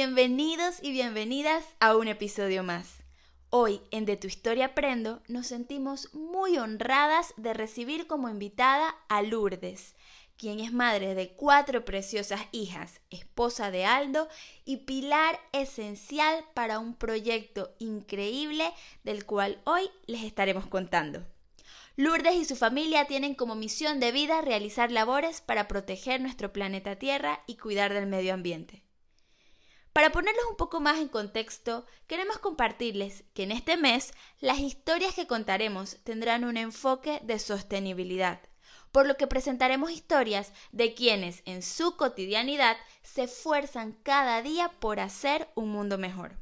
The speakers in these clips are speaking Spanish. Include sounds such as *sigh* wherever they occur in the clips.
Bienvenidos y bienvenidas a un episodio más. Hoy en De tu historia aprendo nos sentimos muy honradas de recibir como invitada a Lourdes, quien es madre de cuatro preciosas hijas, esposa de Aldo y pilar esencial para un proyecto increíble del cual hoy les estaremos contando. Lourdes y su familia tienen como misión de vida realizar labores para proteger nuestro planeta Tierra y cuidar del medio ambiente. Para ponerlos un poco más en contexto, queremos compartirles que en este mes las historias que contaremos tendrán un enfoque de sostenibilidad, por lo que presentaremos historias de quienes en su cotidianidad se esfuerzan cada día por hacer un mundo mejor.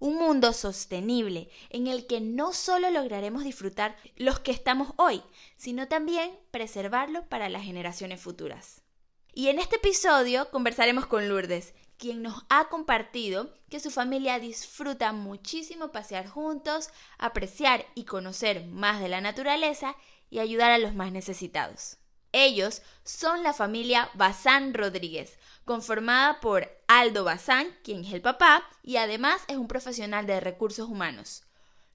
Un mundo sostenible en el que no solo lograremos disfrutar los que estamos hoy, sino también preservarlo para las generaciones futuras. Y en este episodio conversaremos con Lourdes, quien nos ha compartido que su familia disfruta muchísimo pasear juntos, apreciar y conocer más de la naturaleza y ayudar a los más necesitados. Ellos son la familia Bazán Rodríguez, conformada por Aldo Bazán, quien es el papá y además es un profesional de recursos humanos.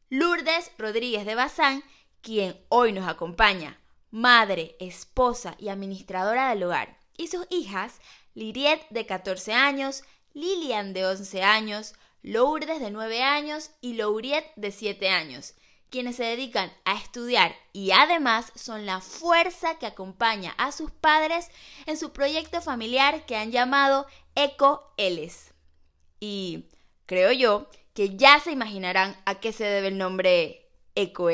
Lourdes Rodríguez de Bazán, quien hoy nos acompaña, madre, esposa y administradora del hogar, y sus hijas Liriet de 14 años, Lilian de 11 años, Lourdes de 9 años y Louriet de 7 años, quienes se dedican a estudiar y además son la fuerza que acompaña a sus padres en su proyecto familiar que han llamado Eco Eles. Y creo yo que ya se imaginarán a qué se debe el nombre Eco.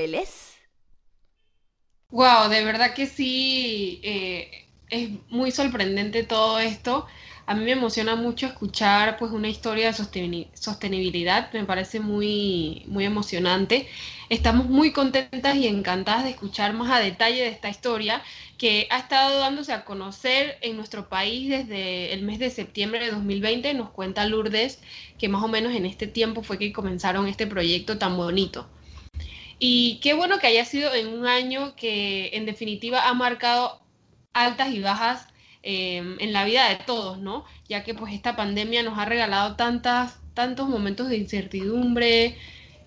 Wow, de verdad que sí. Eh, es muy sorprendente todo esto. A mí me emociona mucho escuchar pues una historia de sostenibilidad, me parece muy, muy emocionante. Estamos muy contentas y encantadas de escuchar más a detalle de esta historia que ha estado dándose a conocer en nuestro país desde el mes de septiembre de 2020. Nos cuenta Lourdes que más o menos en este tiempo fue que comenzaron este proyecto tan bonito. Y qué bueno que haya sido en un año que en definitiva ha marcado altas y bajas em, en la vida de todos, ¿no? Ya que pues esta pandemia nos ha regalado tantas, tantos momentos de incertidumbre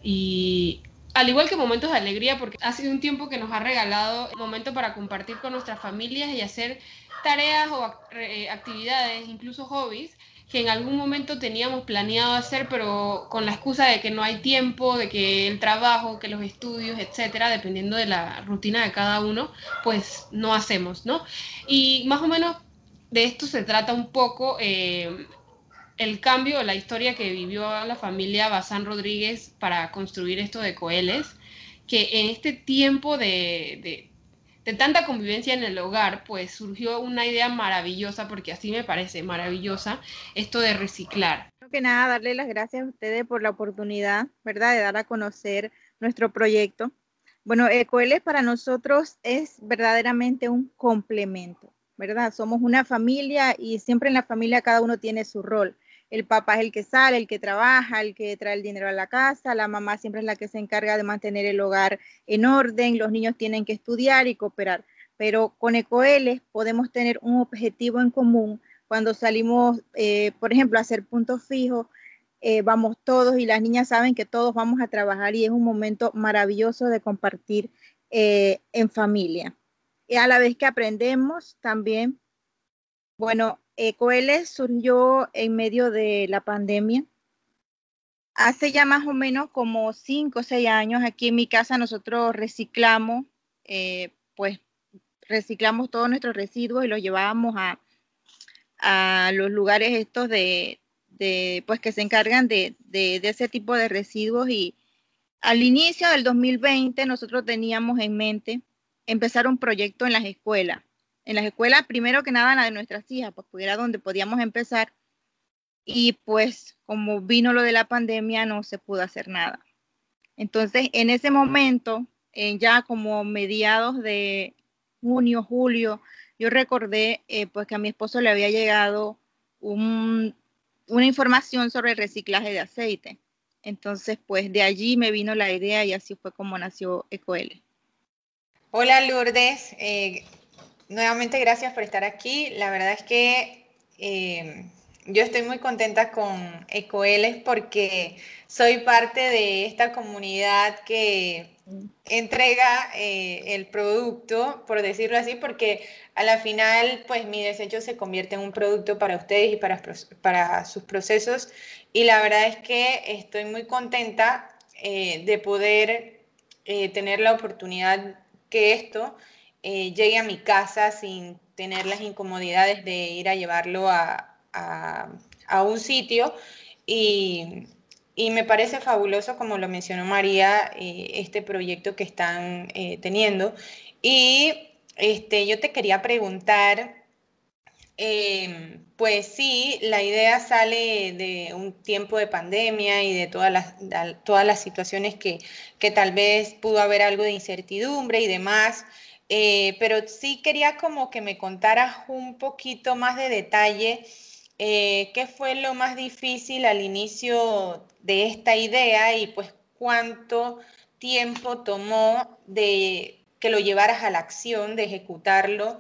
y al igual que momentos de alegría, porque ha sido un tiempo que nos ha regalado momento para compartir con nuestras familias y hacer tareas o eh, actividades, incluso hobbies, que en algún momento teníamos planeado hacer, pero con la excusa de que no hay tiempo, de que el trabajo, que los estudios, etcétera, dependiendo de la rutina de cada uno, pues no hacemos, ¿no? Y más o menos de esto se trata un poco eh, el cambio, la historia que vivió la familia Bazán Rodríguez para construir esto de Coeles, que en este tiempo de de tanta convivencia en el hogar, pues surgió una idea maravillosa, porque así me parece maravillosa, esto de reciclar. Primero que nada, darle las gracias a ustedes por la oportunidad, ¿verdad?, de dar a conocer nuestro proyecto. Bueno, Ecoeles para nosotros es verdaderamente un complemento, ¿verdad? Somos una familia y siempre en la familia cada uno tiene su rol el papá es el que sale, el que trabaja, el que trae el dinero a la casa, la mamá siempre es la que se encarga de mantener el hogar en orden, los niños tienen que estudiar y cooperar. Pero con EcoL podemos tener un objetivo en común. Cuando salimos, eh, por ejemplo, a hacer puntos fijos, eh, vamos todos y las niñas saben que todos vamos a trabajar y es un momento maravilloso de compartir eh, en familia. Y a la vez que aprendemos también, bueno, EcoL surgió en medio de la pandemia. Hace ya más o menos como cinco o seis años, aquí en mi casa nosotros reciclamos, eh, pues reciclamos todos nuestros residuos y los llevábamos a, a los lugares estos de, de, pues que se encargan de, de ese tipo de residuos y al inicio del 2020 nosotros teníamos en mente empezar un proyecto en las escuelas en las escuelas, primero que nada, la de nuestras hijas, pues, pues era donde podíamos empezar. Y pues como vino lo de la pandemia, no se pudo hacer nada. Entonces, en ese momento, ya como mediados de junio, julio, yo recordé eh, pues que a mi esposo le había llegado una información sobre el reciclaje de aceite. Entonces, pues de allí me vino la idea y así fue como nació EcoL. Hola Lourdes, eh, nuevamente gracias por estar aquí. La verdad es que eh, yo estoy muy contenta con EcoEles porque soy parte de esta comunidad que entrega eh, el producto, por decirlo así, porque a la final, pues mi desecho se convierte en un producto para ustedes y para, sus procesos. Y la verdad es que estoy muy contenta eh, de poder tener la oportunidad que esto llegue a mi casa sin tener las incomodidades de ir a llevarlo a, a, un sitio y, me parece fabuloso, como lo mencionó María, eh, este proyecto que están eh, teniendo. Y este, yo te quería preguntar, em, pues sí, la idea sale de un tiempo de pandemia y de todas las, todas las situaciones que, que tal vez pudo haber algo de incertidumbre y demás. Eh, pero sí quería como que me contaras un poquito más de detalle eh, qué fue lo más difícil al inicio de esta idea y pues cuánto tiempo tomó de que lo llevaras a la acción, de ejecutarlo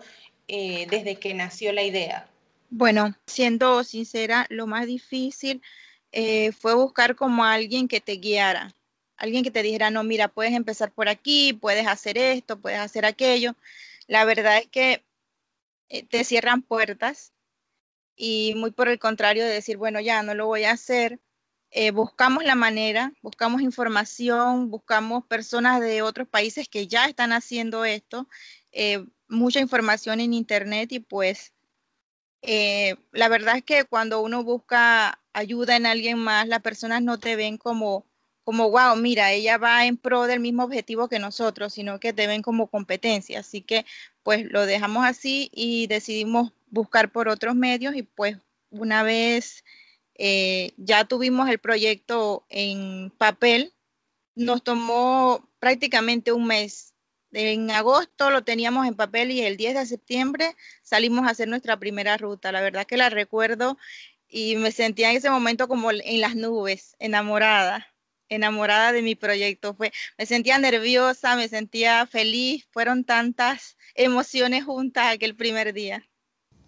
eh, desde que nació la idea. Bueno, siendo sincera, lo más difícil fue buscar como alguien que te guiara, alguien que te dijera, no, mira, puedes empezar por aquí, puedes hacer esto, puedes hacer aquello. La verdad es que te cierran puertas y muy por el contrario de decir, bueno, ya no lo voy a hacer. Eh, buscamos la manera, buscamos información, buscamos personas de otros países que ya están haciendo esto, eh, mucha información en internet y pues eh, la verdad es que cuando uno busca ayuda en alguien más, las personas no te ven como, como, wow, mira, ella va en pro del mismo objetivo que nosotros, sino que te ven como competencia. Así que pues lo dejamos así y decidimos buscar por otros medios y pues una vez eh, ya tuvimos el proyecto en papel, nos tomó prácticamente un mes. En agosto lo teníamos en papel y el 10 de septiembre salimos a hacer nuestra primera ruta. La verdad que la recuerdo y me sentía en ese momento como en las nubes, enamorada enamorada de mi proyecto. Fue, me sentía nerviosa, me sentía feliz, fueron tantas emociones juntas aquel primer día.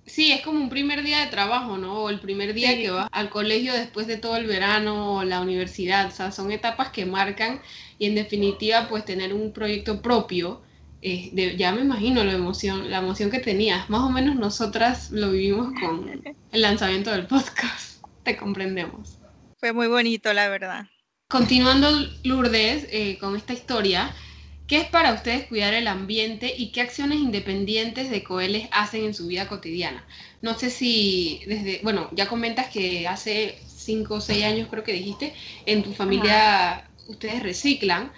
Sí, es como un primer día de trabajo, ¿no? O el primer día que vas al colegio después de todo el verano o la universidad. O sea, son etapas que marcan y en definitiva, pues tener un proyecto propio, eh, ya me imagino la emoción, la emoción que tenías. Más o menos nosotras lo vivimos con *laughs* el lanzamiento del podcast. Te comprendemos. Fue muy bonito, la verdad. Continuando, Lourdes, eh, con esta historia, ¿qué es para ustedes cuidar el ambiente y qué acciones independientes de Coeles hacen en su vida cotidiana? No sé si desde, bueno, ya comentas que hace cinco o seis años creo que dijiste, en tu familia ustedes reciclan,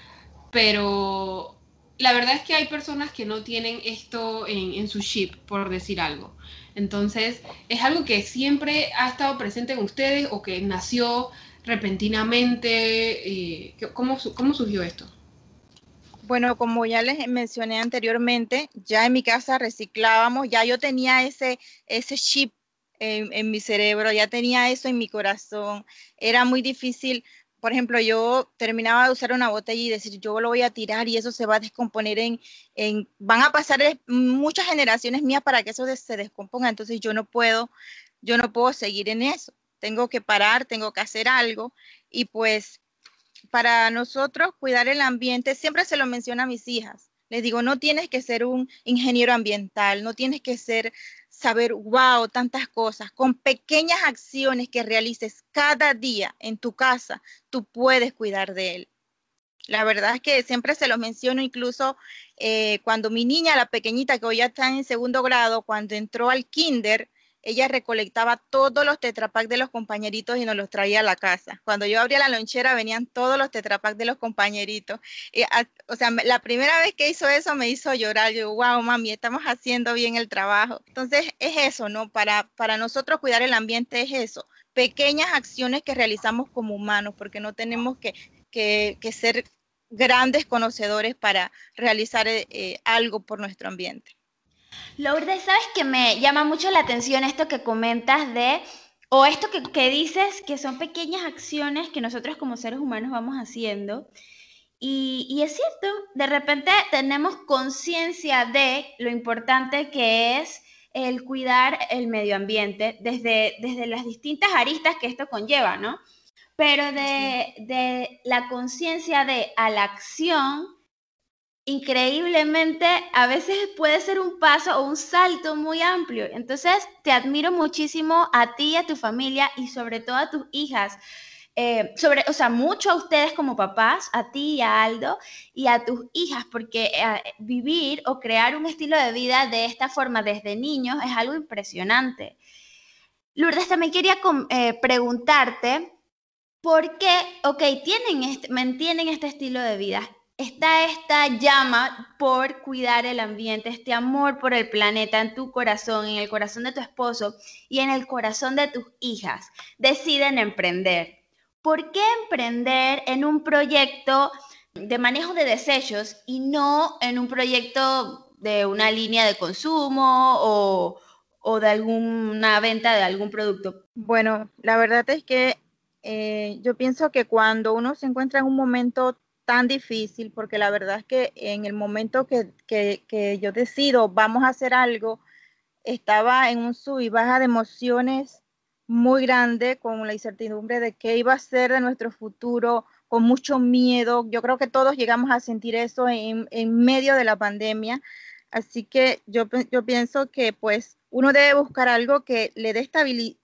pero la verdad es que hay personas que no tienen esto en, en, su chip, por decir algo. Entonces, ¿es algo que siempre ha estado presente en ustedes o que nació repentinamente? Eh, ¿cómo, ¿Cómo surgió esto? Bueno, como ya les mencioné anteriormente, ya en mi casa reciclábamos, ya yo tenía ese, ese chip en, en, mi cerebro, ya tenía eso en mi corazón. Era muy difícil, por ejemplo, yo terminaba de usar una botella y decir, yo lo voy a tirar y eso se va a descomponer en, en van a pasar muchas generaciones mías para que eso se descomponga, entonces yo no puedo, yo no puedo seguir en eso tengo que parar, tengo que hacer algo y pues para nosotros cuidar el ambiente, siempre se lo menciona a mis hijas. Les digo, no tienes que ser un ingeniero ambiental, no tienes que ser, saber, wow, tantas cosas. Con pequeñas acciones que realices cada día en tu casa, tú puedes cuidar de él. La verdad es que siempre se lo menciono, incluso eh, cuando mi niña, la pequeñita que hoy ya está en segundo grado, cuando entró al kinder, ella recolectaba todos los tetrapack de los compañeritos y nos los traía a la casa. Cuando yo abría la lonchera venían todos los tetrapack de los compañeritos. o sea, la primera vez que hizo eso me hizo llorar. Yo, wow, mami, estamos haciendo bien el trabajo. Entonces, es eso, ¿no? Para, para nosotros cuidar el ambiente es eso. Pequeñas acciones que realizamos como humanos, porque no tenemos que, que, ser grandes conocedores para realizar eh, algo por nuestro ambiente. Lourdes, ¿sabes que me llama mucho la atención esto que comentas de, o esto que, dices, que son pequeñas acciones que nosotros como seres humanos vamos haciendo? Y, y, es cierto, de repente tenemos conciencia de lo importante que es el cuidar el medio ambiente desde, desde las distintas aristas que esto conlleva, ¿no? Pero de, de la conciencia de a la acción, increíblemente a veces puede ser un paso o un salto muy amplio. Entonces, te admiro muchísimo a ti y a tu familia y sobre todo a tus hijas. Eh, sobre, o sea, mucho a ustedes como papás, a ti y a Aldo y a tus hijas, porque eh, vivir o crear un estilo de vida de esta forma desde niños es algo impresionante. Lourdes, también quería eh, preguntarte, ¿por qué, ok, tienen este, mantienen este estilo de vida? Está esta llama por cuidar el ambiente, este amor por el planeta en tu corazón, en el corazón de tu esposo y en el corazón de tus hijas, deciden emprender. ¿Por qué emprender en un proyecto de manejo de desechos y no en un proyecto de una línea de consumo o, de alguna venta de algún producto? Bueno, la verdad es que eh, yo pienso que cuando uno se encuentra en un momento tan difícil porque la verdad es que en el momento que, que, yo decido vamos a hacer algo, estaba en un sub y baja de emociones muy grande con la incertidumbre de qué iba a ser de nuestro futuro, con mucho miedo. Yo creo que todos llegamos a sentir eso en, en medio de la pandemia. Así que yo, yo pienso que pues uno debe buscar algo que le dé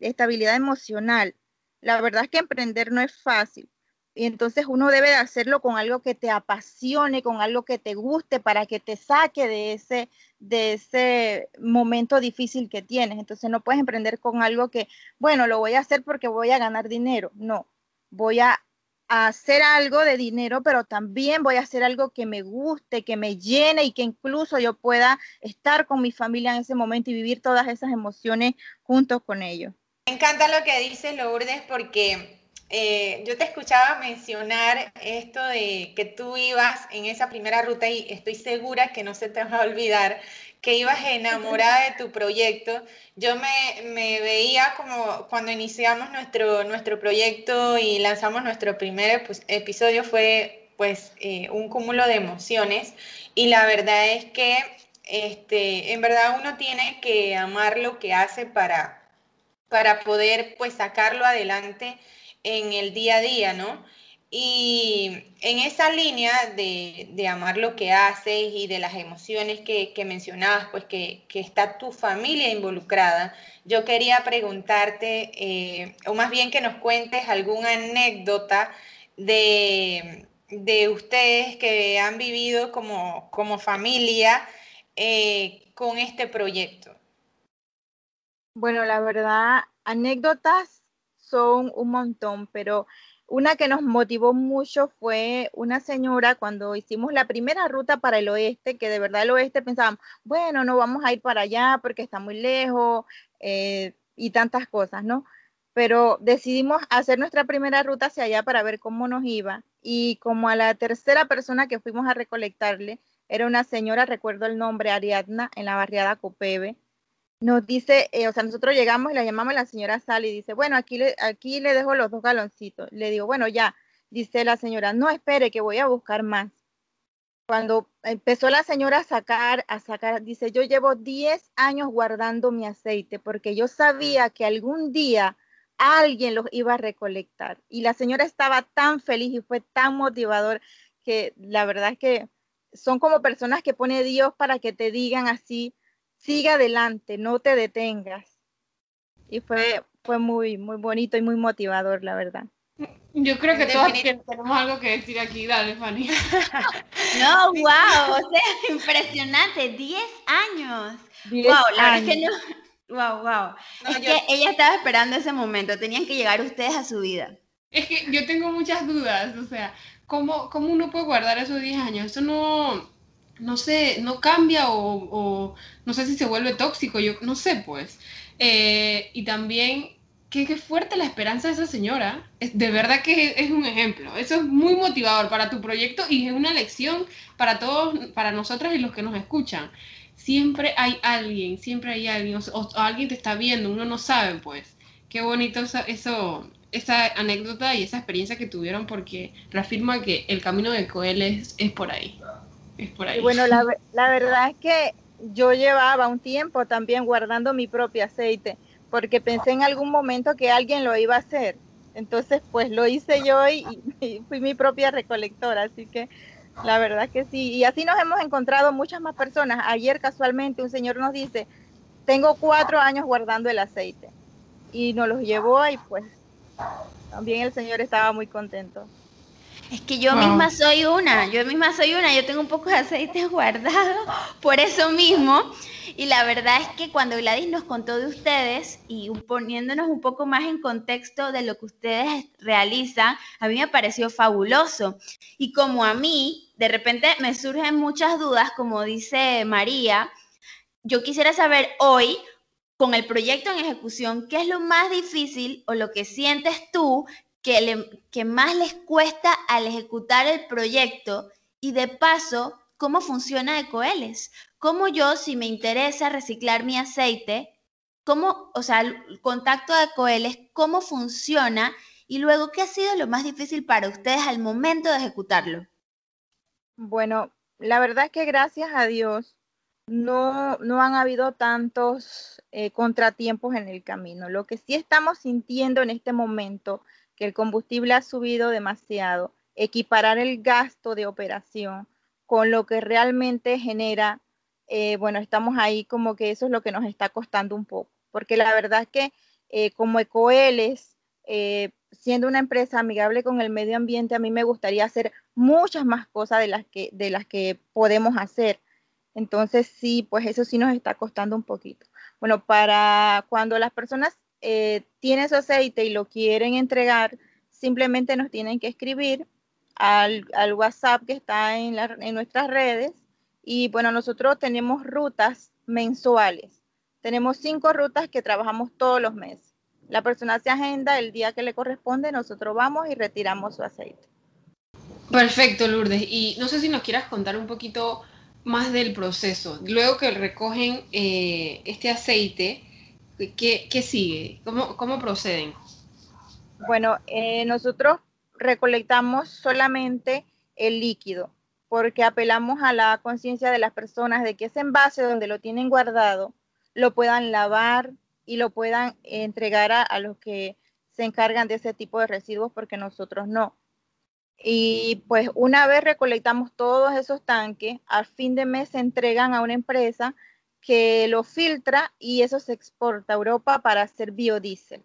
estabilidad emocional. La verdad es que emprender no es fácil, y entonces uno debe de hacerlo con algo que te apasione, con algo que te guste, para que te saque de ese, de ese momento difícil que tienes. Entonces no puedes emprender con algo que, bueno, lo voy a hacer porque voy a ganar dinero. No, voy a, hacer algo de dinero, pero también voy a hacer algo que me guste, que me llene y que incluso yo pueda estar con mi familia en ese momento y vivir todas esas emociones juntos con ellos. Me encanta lo que dices, Lourdes, porque eh, yo te escuchaba mencionar esto de que tú ibas en esa primera ruta y estoy segura que no se te va a olvidar que ibas enamorada de tu proyecto. Yo me, veía como cuando iniciamos nuestro, nuestro proyecto y lanzamos nuestro primer pues, episodio fue pues eh, un cúmulo de emociones y la verdad es que este, en verdad uno tiene que amar lo que hace para, para poder pues sacarlo adelante en el día a día, ¿no? Y en esa línea de, amar lo que haces y de las emociones que, mencionabas, pues que, está tu familia involucrada, yo quería preguntarte, eh, o más bien que nos cuentes alguna anécdota de, ustedes que han vivido como, como familia eh, con este proyecto. Bueno, la verdad, anécdotas son un montón, pero una que nos motivó mucho fue una señora cuando hicimos la primera ruta para el oeste, que de verdad el oeste pensábamos, bueno, no vamos a ir para allá porque está muy lejos eh, y tantas cosas, ¿no? Pero decidimos hacer nuestra primera ruta hacia allá para ver cómo nos iba. Y como a la tercera persona que fuimos a recolectarle, era una señora, recuerdo el nombre, Ariadna, en la barriada Copeve, nos dice, eh, o sea, nosotros llegamos y la llamamos la señora Sally dice, bueno, aquí le, aquí le dejo los dos galoncitos. Le digo, bueno, ya, dice la señora, no espere que voy a buscar más. Cuando empezó la señora a sacar, a sacar, dice, yo llevo 10 años guardando mi aceite porque yo sabía que algún día alguien los iba a recolectar. Y la señora estaba tan feliz y fue tan motivador que la verdad es que son como personas que pone Dios para que te digan así, sigue adelante, no te detengas. Y fue, fue muy, muy bonito y muy motivador, la verdad. Yo creo que todos tenemos algo que decir aquí, dale, Fanny. *laughs* no, wow, o sea, impresionante, 10 años. wow, la verdad es que no. Wow, wow. es que ella estaba esperando ese momento, tenían que llegar ustedes a su vida. Es que yo tengo muchas dudas, o sea, ¿cómo, cómo uno puede guardar esos 10 años? Eso no, no sé, no cambia o, no sé si se vuelve tóxico, yo no sé pues. Eh, y también, qué, fuerte la esperanza de esa señora. Es, de verdad que es, un ejemplo. Eso es muy motivador para tu proyecto y es una lección para todos, para nosotras y los que nos escuchan. Siempre hay alguien, siempre hay alguien, o, alguien te está viendo, uno no sabe pues. Qué bonito eso esa anécdota y esa experiencia que tuvieron porque reafirma que el camino de Coel es, es por ahí. Y bueno, la, verdad es que yo llevaba un tiempo también guardando mi propio aceite, porque pensé en algún momento que alguien lo iba a hacer. Entonces, pues lo hice yo y, fui mi propia recolectora, así que la verdad que sí. Y así nos hemos encontrado muchas más personas. Ayer casualmente un señor nos dice, tengo cuatro años guardando el aceite. Y nos los llevó y pues también el señor estaba muy contento. Es que yo misma soy una, yo misma soy una, yo tengo un poco de aceite *laughs* guardado por eso mismo. Y la verdad es que cuando Gladys nos contó de ustedes y poniéndonos un poco más en contexto de lo que ustedes realizan, a mí me pareció fabuloso. Y como a mí, de repente me surgen muchas dudas, como dice María, yo quisiera saber hoy, con el proyecto en ejecución, ¿qué es lo más difícil o lo que sientes tú que, más les cuesta al ejecutar el proyecto? Y de paso, ¿cómo funciona Ecoeles? ¿Cómo yo, si me interesa reciclar mi aceite, cómo, o sea, el contacto de Ecoeles, cómo funciona? Y luego, ¿qué ha sido lo más difícil para ustedes al momento de ejecutarlo? Bueno, la verdad es que gracias a Dios no, no han habido tantos eh, contratiempos en el camino. Lo que sí estamos sintiendo en este momento, que el combustible ha subido demasiado, equiparar el gasto de operación con lo que realmente genera, eh, bueno, estamos ahí como que eso es lo que nos está costando un poco, porque la verdad es que eh, como Ecoeles, siendo una empresa amigable con el medio ambiente, a mí me gustaría hacer muchas más cosas de las que, de las que podemos hacer entonces sí, pues eso sí nos está costando un poquito. Bueno, para cuando las personas eh, tienen su aceite y lo quieren entregar, simplemente nos tienen que escribir al, WhatsApp que está en, en nuestras redes. Y bueno, nosotros tenemos rutas mensuales. Tenemos cinco rutas que trabajamos todos los meses. La persona se agenda el día que le corresponde, nosotros vamos y retiramos su aceite. Perfecto, Lourdes. Y no sé si nos quieras contar un poquito más del proceso. Luego que recogen eh, este aceite, ¿qué, sigue? ¿Cómo, ¿Cómo, proceden? Bueno, eh, nosotros recolectamos solamente el líquido porque apelamos a la conciencia de las personas de que ese envase donde lo tienen guardado lo puedan lavar y lo puedan entregar a los que se encargan de ese tipo de residuos porque nosotros no. Y pues una vez recolectamos todos esos tanques, al fin de mes se entregan a una empresa que lo filtra y eso se exporta a Europa para hacer biodiesel.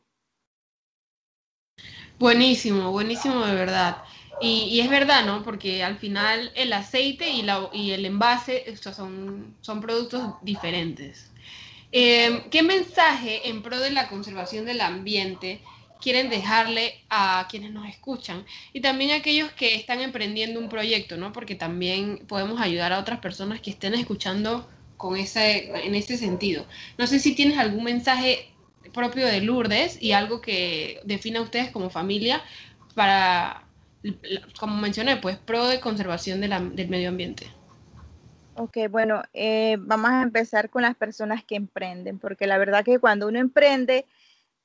Buenísimo, buenísimo de verdad. Y, es verdad, ¿no? Porque al final el aceite y, la, y el envase son, son productos diferentes. Eh, ¿Qué mensaje en pro de la conservación del ambiente quieren dejarle a quienes nos escuchan y también a aquellos que están emprendiendo un proyecto, ¿no? Porque también podemos ayudar a otras personas que estén escuchando con ese, en este sentido. No sé si tienes algún mensaje propio de Lourdes y algo que defina a ustedes como familia para, como mencioné, pues pro de conservación del medio ambiente. Ok, bueno, eh, vamos a empezar con las personas que emprenden, porque la verdad que cuando uno emprende,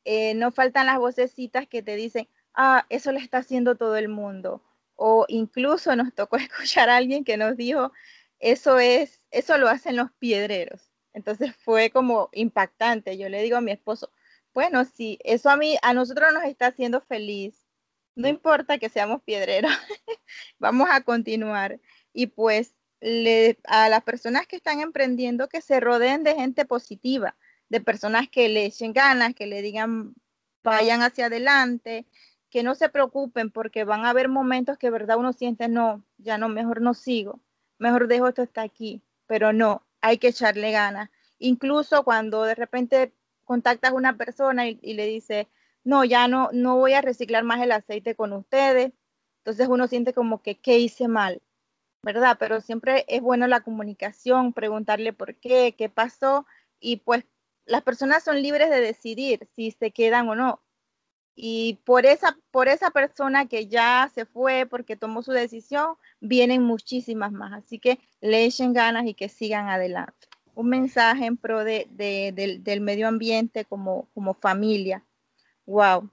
eh, no faltan las vocecitas que te dicen, ah, eso lo está haciendo todo el mundo. O incluso nos tocó *laughs* escuchar a alguien que nos dijo, eso es, eso lo hacen los piedreros. Entonces fue como impactante. Yo le digo a mi esposo, bueno, si eso a mí, a nosotros nos está haciendo feliz, no importa que seamos piedreros, *laughs* vamos a continuar. Y pues a las personas que están emprendiendo que se rodeen de gente positiva, de personas que le echen ganas, que le digan vayan hacia adelante, que no se preocupen porque van a haber momentos que verdad uno siente, no, ya no, mejor no sigo, mejor dejo esto hasta aquí, pero no, hay que echarle ganas. Incluso cuando de repente contactas a una persona y, le dice, no, ya no, no voy a reciclar más el aceite con ustedes, entonces uno siente como que, ¿qué hice mal? ¿Verdad? Pero siempre es bueno la comunicación, preguntarle por qué, qué pasó y pues las personas son libres de decidir si se quedan o no. Y por esa, por esa persona que ya se fue porque tomó su decisión, vienen muchísimas más. Así que le echen ganas y que sigan adelante. Un mensaje en pro de, del, medio ambiente como, como familia. Wow.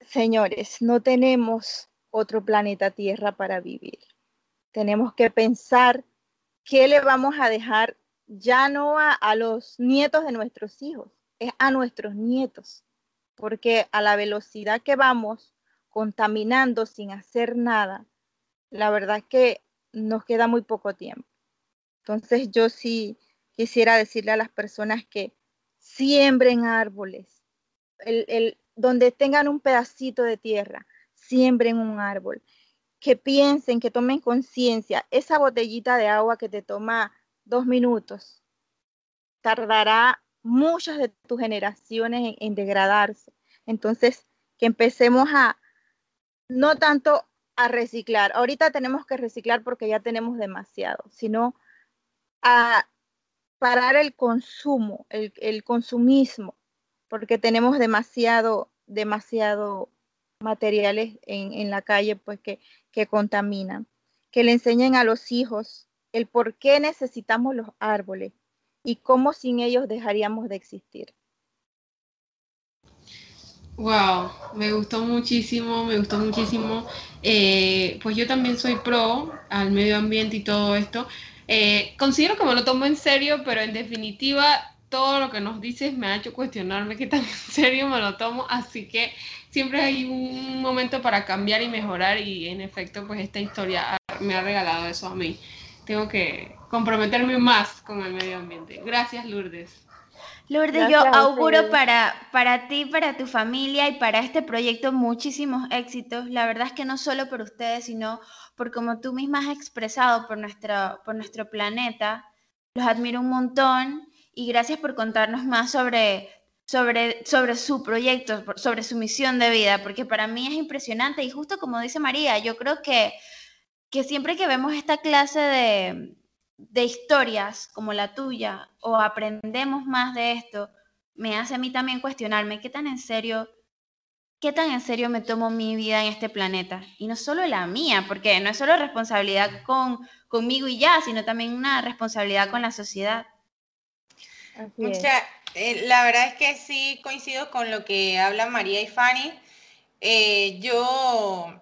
Señores, no tenemos otro planeta Tierra para vivir. Tenemos que pensar ¿qué le vamos a dejar ya no a, a los nietos de nuestros hijos, es a nuestros nietos? Porque a la velocidad que vamos contaminando sin hacer nada, la verdad que nos queda muy poco tiempo. Entonces yo sí quisiera decirle a las personas que siembren árboles, el, donde tengan un pedacito de tierra, siembren un árbol, que piensen, que tomen conciencia, esa botellita de agua que te toma dos minutos, tardará muchas de tus generaciones en degradarse. Entonces, que empecemos a, no tanto a reciclar, ahorita tenemos que reciclar porque ya tenemos demasiado, sino a parar el consumo, el, consumismo, porque tenemos demasiado, demasiado materiales en, la calle pues que, que contaminan. Que le enseñen a los hijos el por qué necesitamos los árboles y cómo sin ellos dejaríamos de existir. Wow, me gustó muchísimo, me gustó muchísimo. Eh, pues yo también soy pro al medio ambiente y todo esto. Eh, considero que me lo tomo en serio, pero en definitiva todo lo que nos dices me ha hecho cuestionarme qué tan *laughs* en serio me lo tomo, así que siempre hay un momento para cambiar y mejorar y en efecto pues esta historia me ha regalado eso a mí. Tengo que comprometerme más con el medio ambiente. Gracias Lourdes. Lourdes, yo auguro para, para ti, para tu familia y para este proyecto muchísimos éxitos. La verdad es que no solo por ustedes, sino por como tú misma has expresado por nuestro, por nuestro planeta. Los admiro un montón y gracias por contarnos más sobre, sobre, sobre su proyecto, sobre su misión de vida, porque para mí es impresionante y justo como dice María, yo creo que, que siempre que vemos esta clase de, de historias como la tuya o aprendemos más de esto, me hace a mí también cuestionarme qué tan en serio, qué tan en serio me tomo mi vida en este planeta. Y no solo la mía, porque no es solo responsabilidad con, conmigo y ya, sino también una responsabilidad con la sociedad. Eh, la verdad es que sí coincido con lo que hablan María y Fanny. Eh, yo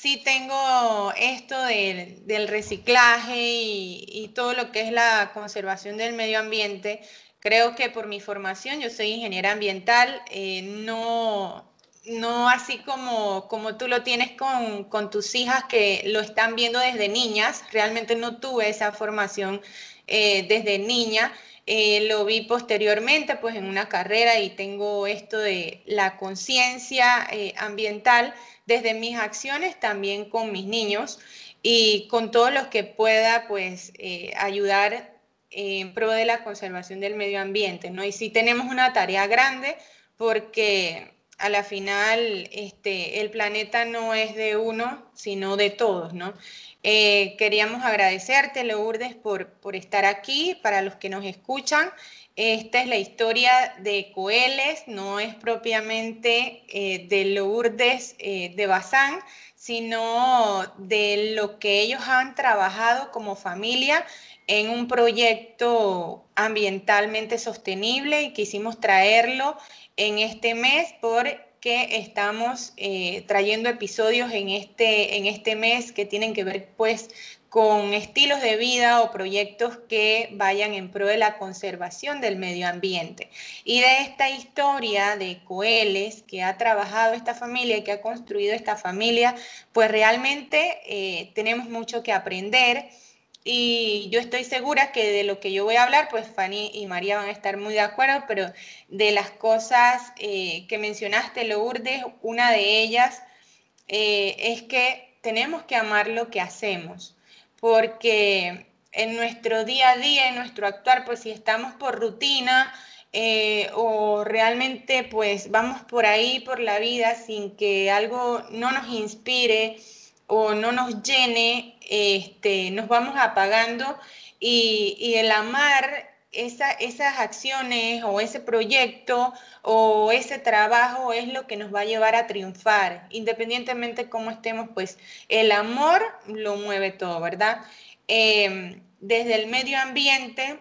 sí tengo esto del, reciclaje y, todo lo que es la conservación del medio ambiente. Creo que por mi formación, yo soy ingeniera ambiental, eh, no, no así como, como tú lo tienes con, tus hijas que lo están viendo desde niñas. Realmente no tuve esa formación eh, desde niña. Eh, lo vi posteriormente, pues en una carrera y tengo esto de la conciencia ambiental desde mis acciones también con mis niños y con todos los que pueda pues eh, ayudar en pro de la conservación del medio ambiente, ¿no? Y sí tenemos una tarea grande porque a la final este, el planeta no es de uno, sino de todos, ¿no? Eh, queríamos agradecerte, Lourdes, por, por estar aquí, para los que nos escuchan. Esta es la historia de Coeles, no es propiamente eh, de Lourdes eh, de Bazán, sino de lo que ellos han trabajado como familia en un proyecto ambientalmente sostenible y quisimos traerlo en este mes porque estamos eh, trayendo episodios en este, en este mes que tienen que ver pues con estilos de vida o proyectos que vayan en pro de la conservación del medio ambiente. Y de esta historia de Coeles que ha trabajado esta familia y que ha construido esta familia, pues realmente eh, tenemos mucho que aprender. Y yo estoy segura que de lo que yo voy a hablar, pues Fanny y María van a estar muy de acuerdo, pero de las cosas eh, que mencionaste, Lourdes, una de ellas eh, es que tenemos que amar lo que hacemos porque en nuestro día a día, en nuestro actuar, pues si estamos por rutina eh, o realmente pues vamos por ahí, por la vida, sin que algo no nos inspire o no nos llene, este, nos vamos apagando y, el amar esas acciones o ese proyecto o ese trabajo es lo que nos va a llevar a triunfar. Independientemente de cómo estemos, pues el amor lo mueve todo, ¿verdad? Em, desde el medio ambiente,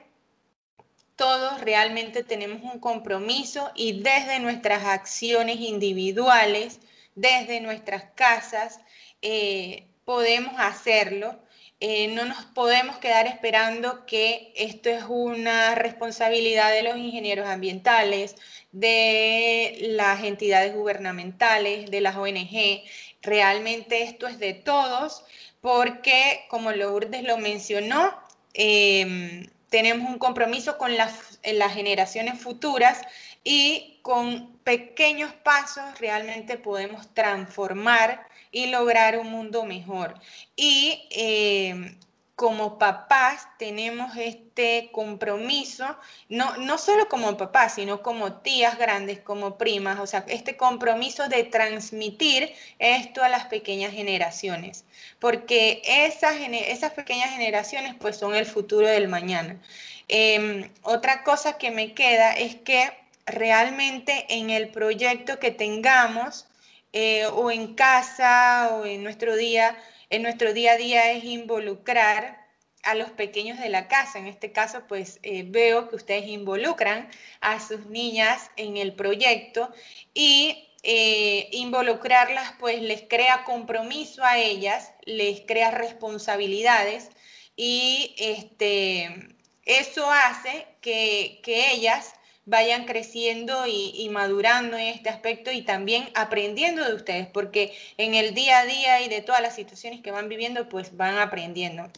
todos realmente tenemos un compromiso y desde nuestras acciones individuales, desde nuestras casas, eh, podemos hacerlo eh, no nos podemos quedar esperando que esto es una responsabilidad de los ingenieros ambientales, de las entidades gubernamentales, de las ONG. Realmente esto es de todos porque, como Lourdes lo mencionó, em, tenemos un compromiso con las, las generaciones futuras y con pequeños pasos realmente podemos transformar y lograr un mundo mejor. Y eh, como papás tenemos este compromiso, no, no solo como papás, sino como tías grandes, como primas, o sea, este compromiso de transmitir esto a las pequeñas generaciones, porque esas, esas pequeñas generaciones pues son el futuro del mañana. Em, otra cosa que me queda es que realmente en el proyecto que tengamos, eh, o en casa o en nuestro día, en nuestro día a día es involucrar a los pequeños de la casa. En este caso, pues eh, veo que ustedes involucran a sus niñas en el proyecto y eh, involucrarlas, pues les crea compromiso a ellas, les crea responsabilidades y este, eso hace que, que ellas vayan creciendo y, madurando en este aspecto y también aprendiendo de ustedes, porque en el día a día y de todas las situaciones que van viviendo, pues van aprendiendo.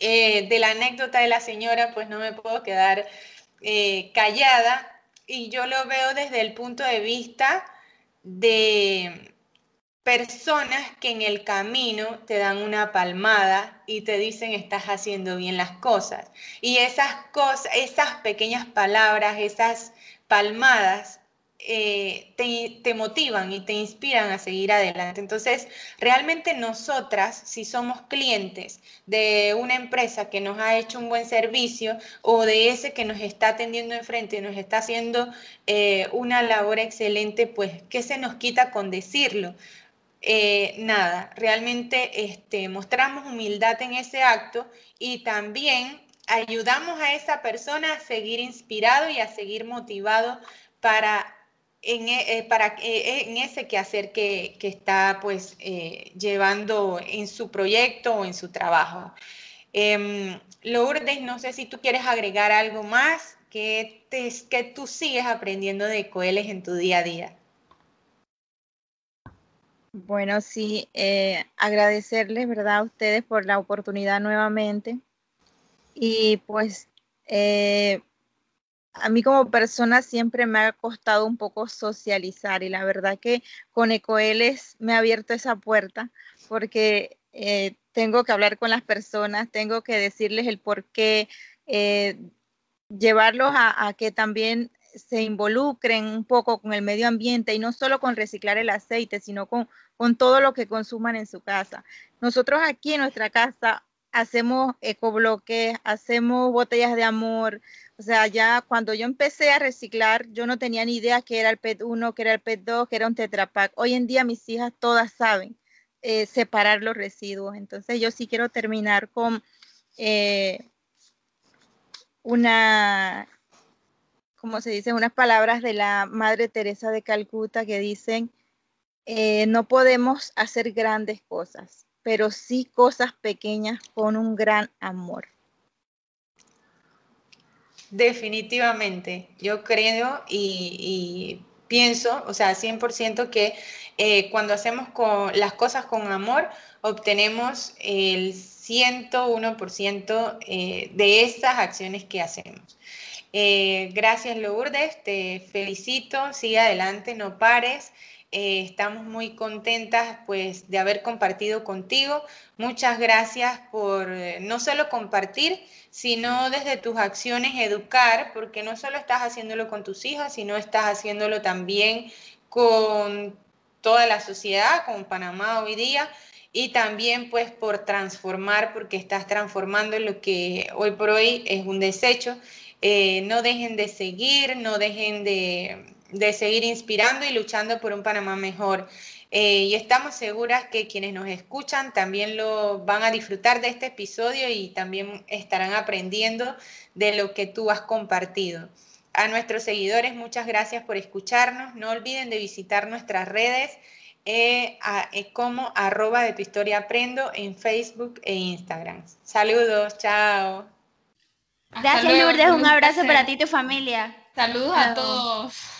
Eh, de la anécdota de la señora, pues no me puedo quedar eh, callada y yo lo veo desde el punto de vista de personas que en el camino te dan una palmada y te dicen estás haciendo bien las cosas. Y esas cosas, esas pequeñas palabras, esas palmadas eh, te, te, motivan y te inspiran a seguir adelante. Entonces, realmente nosotras, si somos clientes de una empresa que nos ha hecho un buen servicio o de ese que nos está atendiendo enfrente y nos está haciendo eh, una labor excelente, pues, ¿qué se nos quita con decirlo? Eh, nada, realmente este, mostramos humildad en ese acto y también ayudamos a esa persona a seguir inspirado y a seguir motivado para en, e, eh, para, eh, en ese quehacer que, que está pues llevando en su proyecto o en su trabajo. Em, Lourdes, no sé si tú quieres agregar algo más que, te, que tú sigues aprendiendo de Coeles en tu día a día. Bueno, sí, eh, agradecerles, ¿verdad?, a ustedes por la oportunidad nuevamente. Y pues eh, a mí como persona siempre me ha costado un poco socializar y la verdad que con Ecoeles me ha abierto esa puerta porque eh, tengo que hablar con las personas, tengo que decirles el por qué, llevarlos a, a que también se involucren un poco con el medio ambiente y no solo con reciclar el aceite, sino con, con todo lo que consuman en su casa. Nosotros aquí en nuestra casa hacemos ecobloques, hacemos botellas de amor. O sea, ya cuando yo empecé a reciclar, yo no tenía ni idea que era el PET 1, que era el PET 2, que era un tetrapack. Hoy en día mis hijas todas saben eh, separar los residuos. Entonces yo sí quiero terminar con eh, una como se dice, unas palabras de la Madre Teresa de Calcuta que dicen, eh, no podemos hacer grandes cosas, pero sí cosas pequeñas con un gran amor. Definitivamente, yo creo y, pienso, o sea, 100% que eh, cuando hacemos las cosas con amor, obtenemos el 101% eh, de esas acciones que hacemos. Eh, gracias Lourdes, te felicito, sigue adelante, no pares. Eh, estamos muy contentas pues de haber compartido contigo. Muchas gracias por eh, no solo compartir, sino desde tus acciones educar, porque no solo estás haciéndolo con tus hijas, sino estás haciéndolo también con toda la sociedad, con Panamá hoy día, y también pues por transformar, porque estás transformando lo que hoy por hoy es un desecho eh, no dejen de seguir, no dejen de, seguir inspirando y luchando por un Panamá mejor. Eh, y estamos seguras que quienes nos escuchan también lo van a disfrutar de este episodio y también estarán aprendiendo de lo que tú has compartido. A nuestros seguidores, muchas gracias por escucharnos. No olviden de visitar nuestras redes eh, como arroba de tu historia aprendo en Facebook e Instagram. Saludos, chao. Gracias Lourdes, un, abrazo para ti y tu familia. Saludos a todos.